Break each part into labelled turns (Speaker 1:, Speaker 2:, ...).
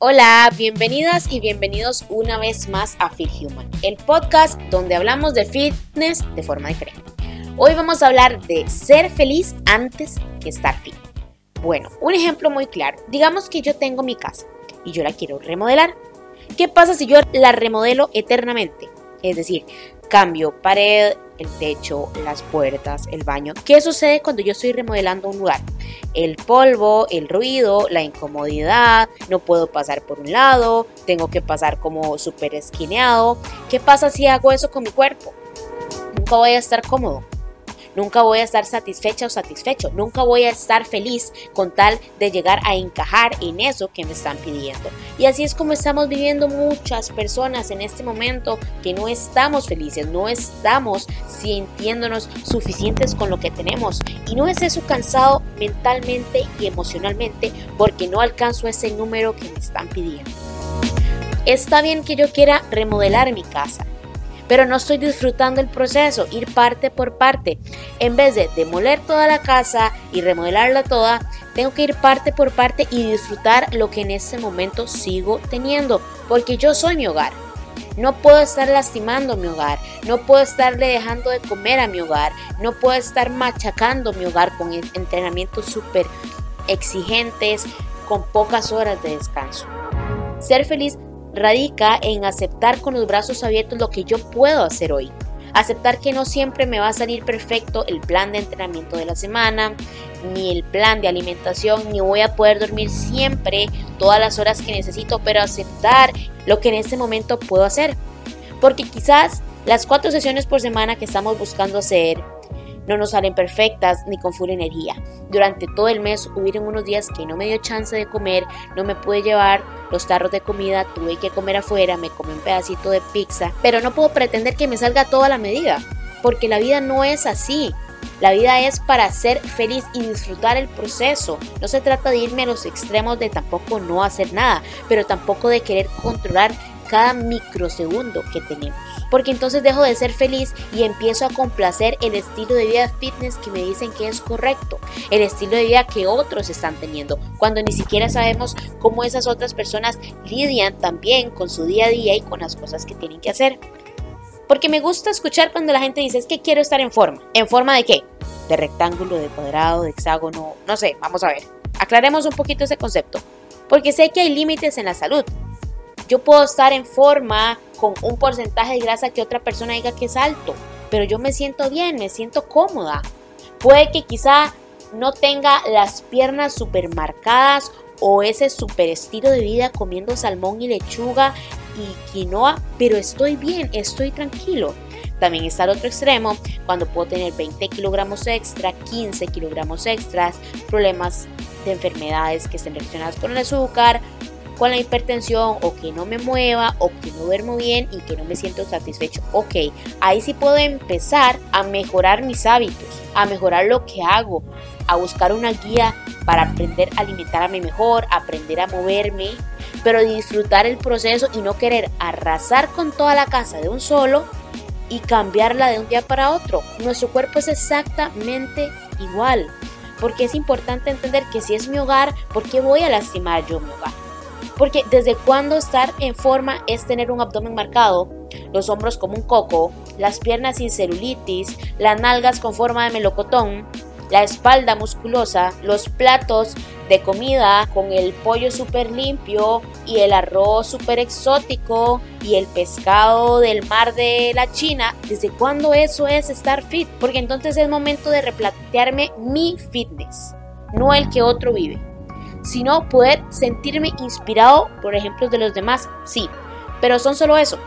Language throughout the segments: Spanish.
Speaker 1: Hola, bienvenidas y bienvenidos una vez más a Fit Human, el podcast donde hablamos de fitness de forma diferente. Hoy vamos a hablar de ser feliz antes que estar fit. Bueno, un ejemplo muy claro. Digamos que yo tengo mi casa y yo la quiero remodelar. ¿Qué pasa si yo la remodelo eternamente? Es decir, cambio pared, el techo, las puertas, el baño. ¿Qué sucede cuando yo estoy remodelando un lugar? El polvo, el ruido, la incomodidad, no puedo pasar por un lado, tengo que pasar como súper esquineado. ¿Qué pasa si hago eso con mi cuerpo? Nunca voy a estar cómodo. Nunca voy a estar satisfecha o satisfecho. Nunca voy a estar feliz con tal de llegar a encajar en eso que me están pidiendo. Y así es como estamos viviendo muchas personas en este momento que no estamos felices, no estamos sintiéndonos suficientes con lo que tenemos. Y no es eso cansado mentalmente y emocionalmente porque no alcanzo ese número que me están pidiendo. Está bien que yo quiera remodelar mi casa, pero no estoy disfrutando el proceso, ir parte por parte. En vez de demoler toda la casa y remodelarla toda, tengo que ir parte por parte y disfrutar lo que en este momento sigo teniendo, porque yo soy mi hogar. No puedo estar lastimando mi hogar, no puedo estarle dejando de comer a mi hogar, no puedo estar machacando mi hogar con entrenamientos súper exigentes, con pocas horas de descanso. Ser feliz radica en aceptar con los brazos abiertos lo que yo puedo hacer hoy. Aceptar que no siempre me va a salir perfecto el plan de entrenamiento de la semana, ni el plan de alimentación, ni voy a poder dormir siempre todas las horas que necesito, pero aceptar lo que en este momento puedo hacer. Porque quizás las cuatro sesiones por semana que estamos buscando hacer no nos salen perfectas ni con full energía. Durante todo el mes hubieron unos días que no me dio chance de comer, no me pude llevar los tarros de comida, tuve que comer afuera, me comí un pedacito de pizza, pero no puedo pretender que me salga toda la medida, porque la vida no es así. La vida es para ser feliz y disfrutar el proceso. No se trata de irme a los extremos de tampoco no hacer nada, pero tampoco de querer controlar cada microsegundo que tenemos. Porque entonces dejo de ser feliz y empiezo a complacer el estilo de vida fitness que me dicen que es correcto, el estilo de vida que otros están teniendo, cuando ni siquiera sabemos cómo esas otras personas lidian también con su día a día y con las cosas que tienen que hacer. Porque me gusta escuchar cuando la gente dice es que quiero estar en forma. ¿En forma de qué? De rectángulo, de cuadrado, de hexágono, no sé, vamos a ver. Aclaremos un poquito ese concepto. Porque sé que hay límites en la salud, yo puedo estar en forma con un porcentaje de grasa que otra persona diga que es alto, pero yo me siento bien, me siento cómoda. Puede que quizá no tenga las piernas super marcadas o ese super estilo de vida comiendo salmón y lechuga y quinoa, pero estoy bien, estoy tranquilo. También está el otro extremo, cuando puedo tener 20 kilogramos extra, 15 kilogramos extras, problemas de enfermedades que estén relacionadas con el azúcar con la hipertensión o que no me mueva o que no duermo bien y que no me siento satisfecho. Ok, ahí sí puedo empezar a mejorar mis hábitos, a mejorar lo que hago, a buscar una guía para aprender a alimentarme mejor, aprender a moverme, pero disfrutar el proceso y no querer arrasar con toda la casa de un solo y cambiarla de un día para otro. Nuestro cuerpo es exactamente igual. Porque es importante entender que si es mi hogar, ¿por qué voy a lastimar yo mi hogar? Porque desde cuando estar en forma es tener un abdomen marcado, los hombros como un coco, las piernas sin celulitis, las nalgas con forma de melocotón, la espalda musculosa, los platos de comida con el pollo súper limpio y el arroz súper exótico y el pescado del mar de la China, ¿desde cuándo eso es estar fit? Porque entonces es momento de replantearme mi fitness, no el que otro vive sino poder sentirme inspirado por ejemplos de los demás, sí, pero son solo eso.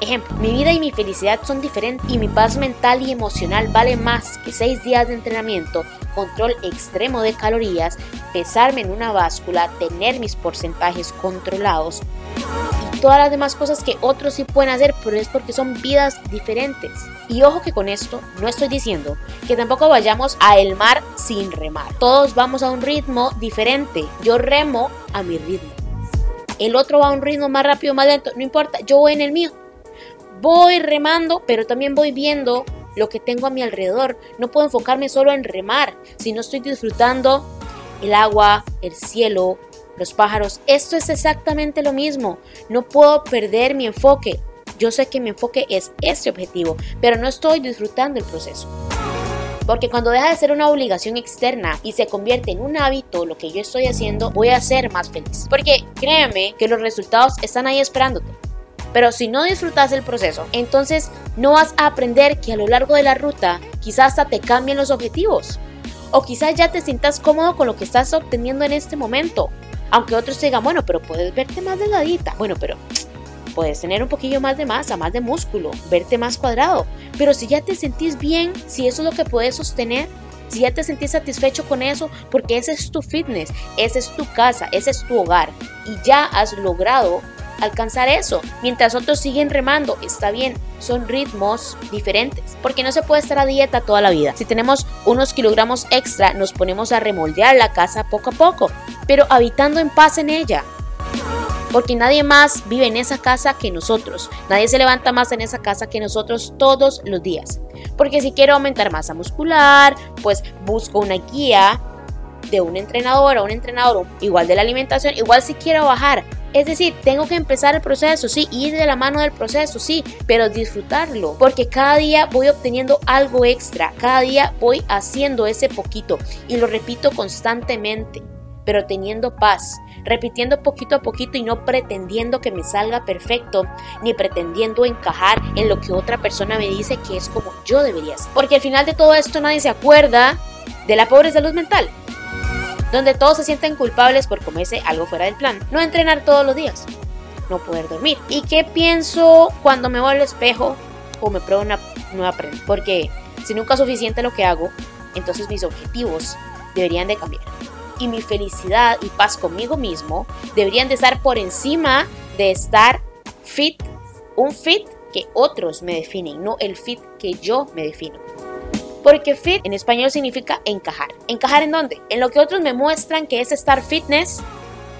Speaker 1: Ejemplo, mi vida y mi felicidad son diferentes y mi paz mental y emocional vale más que 6 días de entrenamiento, control extremo de calorías, pesarme en una báscula, tener mis porcentajes controlados todas las demás cosas que otros sí pueden hacer, pero es porque son vidas diferentes. Y ojo que con esto no estoy diciendo que tampoco vayamos a el mar sin remar. Todos vamos a un ritmo diferente. Yo remo a mi ritmo. El otro va a un ritmo más rápido, más lento. No importa, yo voy en el mío. Voy remando, pero también voy viendo lo que tengo a mi alrededor. No puedo enfocarme solo en remar si no estoy disfrutando el agua, el cielo, los pájaros. Esto es exactamente lo mismo. No puedo perder mi enfoque. Yo sé que mi enfoque es este objetivo, pero no estoy disfrutando el proceso. Porque cuando deja de ser una obligación externa y se convierte en un hábito, lo que yo estoy haciendo, voy a ser más feliz. Porque créeme que los resultados están ahí esperándote. Pero si no disfrutas el proceso, entonces no vas a aprender que a lo largo de la ruta quizás hasta te cambien los objetivos. O quizás ya te sientas cómodo con lo que estás obteniendo en este momento. Aunque otros te digan, bueno, pero puedes verte más delgadita. Bueno, pero puedes tener un poquillo más de masa, más de músculo, verte más cuadrado. Pero si ya te sentís bien, si eso es lo que puedes sostener, si ya te sentís satisfecho con eso, porque ese es tu fitness, esa es tu casa, ese es tu hogar y ya has logrado alcanzar eso, mientras otros siguen remando, está bien, son ritmos diferentes, porque no se puede estar a dieta toda la vida. Si tenemos unos kilogramos extra, nos ponemos a remoldear la casa poco a poco, pero habitando en paz en ella. Porque nadie más vive en esa casa que nosotros. Nadie se levanta más en esa casa que nosotros todos los días. Porque si quiero aumentar masa muscular, pues busco una guía de un entrenador o un entrenador igual de la alimentación, igual si quiero bajar, es decir, tengo que empezar el proceso, sí, ir de la mano del proceso, sí, pero disfrutarlo, porque cada día voy obteniendo algo extra, cada día voy haciendo ese poquito y lo repito constantemente, pero teniendo paz, repitiendo poquito a poquito y no pretendiendo que me salga perfecto, ni pretendiendo encajar en lo que otra persona me dice que es como yo debería ser. Porque al final de todo esto nadie se acuerda de la pobre salud mental donde todos se sienten culpables por comerse algo fuera del plan. No entrenar todos los días, no poder dormir. ¿Y qué pienso cuando me voy al espejo o me pruebo una nueva prenda? Porque si nunca es suficiente lo que hago, entonces mis objetivos deberían de cambiar. Y mi felicidad y paz conmigo mismo deberían de estar por encima de estar fit, un fit que otros me definen, no el fit que yo me defino. Porque fit en español significa encajar. ¿Encajar en dónde? En lo que otros me muestran que es estar fitness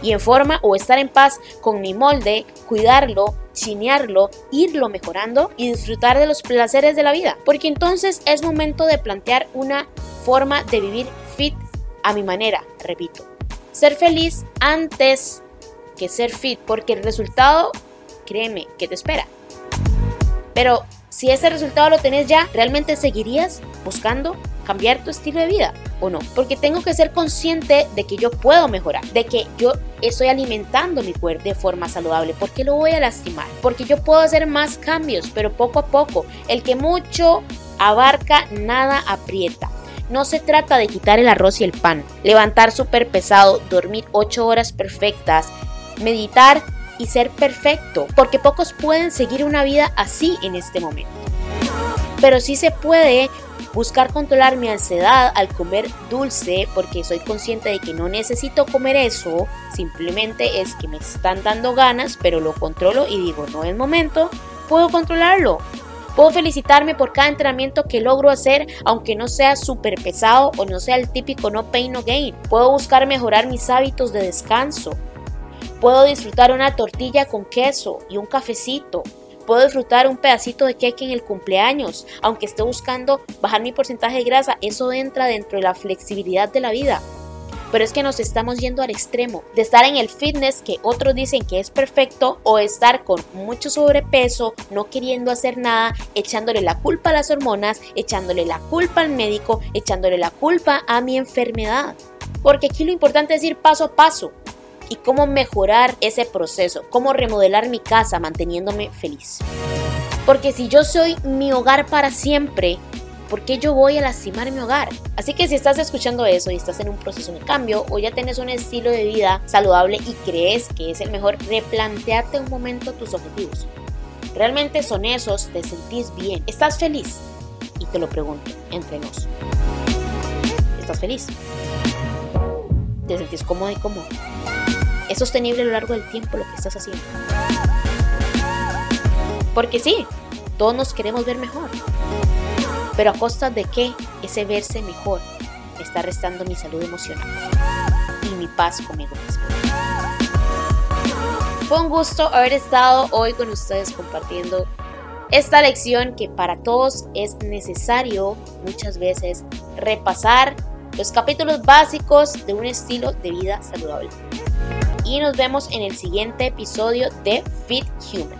Speaker 1: y en forma o estar en paz con mi molde, cuidarlo, chinearlo, irlo mejorando y disfrutar de los placeres de la vida. Porque entonces es momento de plantear una forma de vivir fit a mi manera, repito. Ser feliz antes que ser fit, porque el resultado, créeme, que te espera. Pero si ese resultado lo tenés ya, ¿realmente seguirías buscando cambiar tu estilo de vida o no? Porque tengo que ser consciente de que yo puedo mejorar, de que yo estoy alimentando mi cuerpo de forma saludable, porque lo voy a lastimar, porque yo puedo hacer más cambios, pero poco a poco. El que mucho abarca, nada aprieta. No se trata de quitar el arroz y el pan, levantar súper pesado, dormir 8 horas perfectas, meditar y ser perfecto, porque pocos pueden seguir una vida así en este momento. Pero sí se puede buscar controlar mi ansiedad al comer dulce porque soy consciente de que no necesito comer eso, simplemente es que me están dando ganas, pero lo controlo y digo, no es momento, puedo controlarlo. Puedo felicitarme por cada entrenamiento que logro hacer, aunque no sea súper pesado o no sea el típico no pain no gain. Puedo buscar mejorar mis hábitos de descanso. Puedo disfrutar una tortilla con queso y un cafecito. Puedo disfrutar un pedacito de cake en el cumpleaños, aunque esté buscando bajar mi porcentaje de grasa. Eso entra dentro de la flexibilidad de la vida. Pero es que nos estamos yendo al extremo de estar en el fitness que otros dicen que es perfecto o estar con mucho sobrepeso, no queriendo hacer nada, echándole la culpa a las hormonas, echándole la culpa al médico, echándole la culpa a mi enfermedad. Porque aquí lo importante es ir paso a paso y cómo mejorar ese proceso, cómo remodelar mi casa manteniéndome feliz. Porque si yo soy mi hogar para siempre, ¿por qué yo voy a lastimar mi hogar? Así que si estás escuchando eso y estás en un proceso de cambio o ya tienes un estilo de vida saludable y crees que es el mejor, replantearte un momento tus objetivos. ¿Realmente son esos? ¿Te sentís bien? ¿Estás feliz? Y te lo pregunto, entre nos. ¿Estás feliz? ¿Te sentís cómodo y cómodo? Sostenible a lo largo del tiempo lo que estás haciendo. Porque sí, todos nos queremos ver mejor. Pero a costa de que ese verse mejor me está restando mi salud emocional y mi paz conmigo mismo. Fue un gusto haber estado hoy con ustedes compartiendo esta lección que para todos es necesario muchas veces repasar los capítulos básicos de un estilo de vida saludable. Y nos vemos en el siguiente episodio de Fit Human.